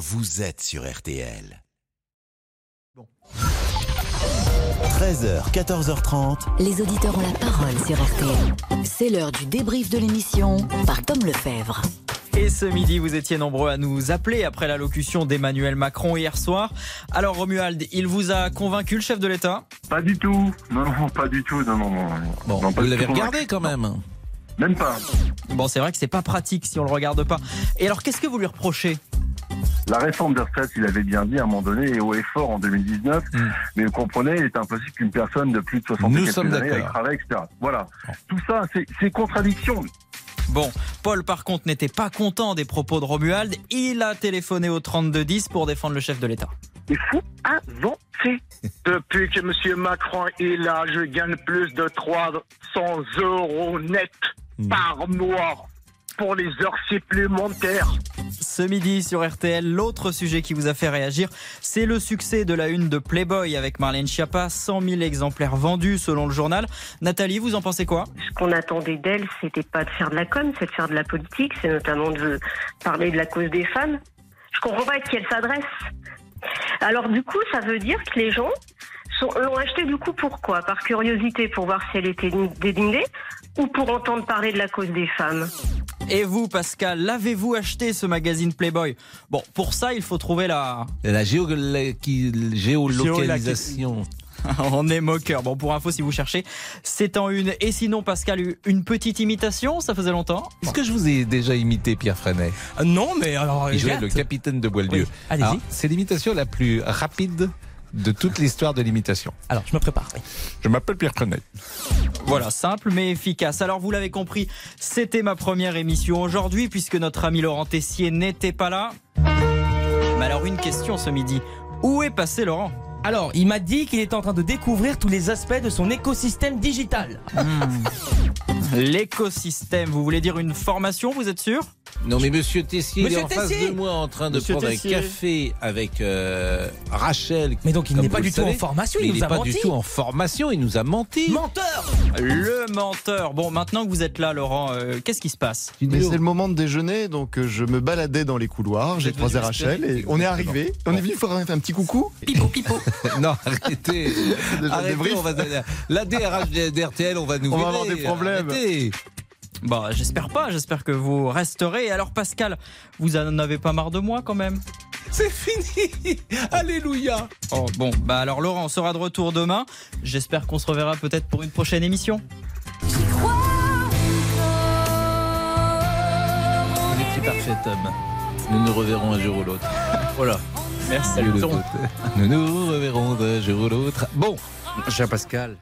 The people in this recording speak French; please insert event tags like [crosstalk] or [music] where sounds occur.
vous êtes sur RTL. 13h, 14h30. Les auditeurs ont la parole sur RTL. C'est l'heure du débrief de l'émission par Tom Lefebvre. Et ce midi, vous étiez nombreux à nous appeler après l'allocution d'Emmanuel Macron hier soir. Alors Romuald, il vous a convaincu le chef de l'État? Pas du tout. Non, non, pas du tout. Non, non, non. Bon, Non, vous l'avez regardé quand même. Même pas. Bon, c'est vrai que c'est pas pratique si on le regarde pas. Et alors, qu'est-ce que vous lui reprochez? La réforme des retraites, il avait bien dit à un moment donné, et haut et fort en 2019. Mm. Mais vous comprenez, il est impossible qu'une personne de plus de 60 Nous et sommes quelques années aille travailler, etc. Voilà. Tout ça, c'est- c'est contradiction. Bon, Paul par contre n'était pas content des propos de Romuald. Il a téléphoné au 3210 pour défendre le chef de l'État. Il faut avancer. [laughs] Depuis que M. Macron est là, je gagne plus de 300 euros net par mois pour les heures supplémentaires. Ce midi sur RTL, l'autre sujet qui vous a fait réagir, c'est le succès de la une de Playboy avec Marlène Schiappa, 100 000 exemplaires vendus selon le journal. Nathalie, vous en pensez quoi? Ce qu'on attendait d'elle, c'était pas de faire de la com, c'est de faire de la politique, c'est notamment de parler de la cause des femmes. Je comprends pas à qui elle s'adresse. Alors du coup, ça veut dire que les gens l'ont acheté du coup pourquoi Par curiosité, pour voir si elle était dédignée ou pour entendre parler de la cause des femmes? Et vous, Pascal, l'avez-vous acheté ce magazine Playboy? Bon, pour ça, il faut trouver la. La géo- qui- géolocalisation. [laughs] On est moqueur. Bon, pour info, si vous cherchez, c'est en une. Et sinon, Pascal, une petite imitation, ça faisait longtemps? Est-ce que je vous ai déjà imité, Pierre Freinet? Euh, Non, mais alors. Il jouait j'ai le capitaine de Boieldieu. Oui, allez-y. Alors, C'est l'imitation la plus rapide de toute l'histoire de l'imitation. Alors, je me prépare. Je m'appelle Pierre Freinet. Voilà, simple mais efficace. Alors vous l'avez compris, c'était ma première émission aujourd'hui puisque notre ami Laurent Tessier n'était pas là. Mais alors une question ce midi. Où est passé Laurent? Alors, il m'a dit qu'il était en train de découvrir tous les aspects de son écosystème digital. L'écosystème, vous voulez dire une formation, vous êtes sûr? Non mais Monsieur Tessier, il est en face de moi en train de Monsieur prendre Tessier. un café avec euh, Rachel. Mais donc, il n'est pas du tout en formation, Mais il il nous n'est pas du tout en formation, il nous a menti. Menteur Le menteur. Bon, maintenant que vous êtes là Laurent, euh, qu'est-ce qui se passe Mais c'est le moment de déjeuner, donc euh, je me baladais dans les couloirs, j'ai croisé Rachel et on est arrivé. On est venu faire un, un petit coucou. Pipo, pipo. [laughs] Non, arrêtez. [laughs] Arrêtez, débrief. on va, la DRH d'RTL, on va nous On va avoir des problèmes. Arrêtez. Bon, j'espère pas, j'espère que vous resterez. Alors Pascal, vous en avez pas marre de moi quand même? C'est fini. [laughs] Alléluia. Oh bon, bah alors Laurent, on sera de retour demain. J'espère qu'on se reverra peut-être pour une prochaine émission. Vous étiez parfait, Tom. Nous nous reverrons un jour ou l'autre. [laughs] Voilà. Merci. Nous nous reverrons un jour ou l'autre. Bon. Cher Pascal.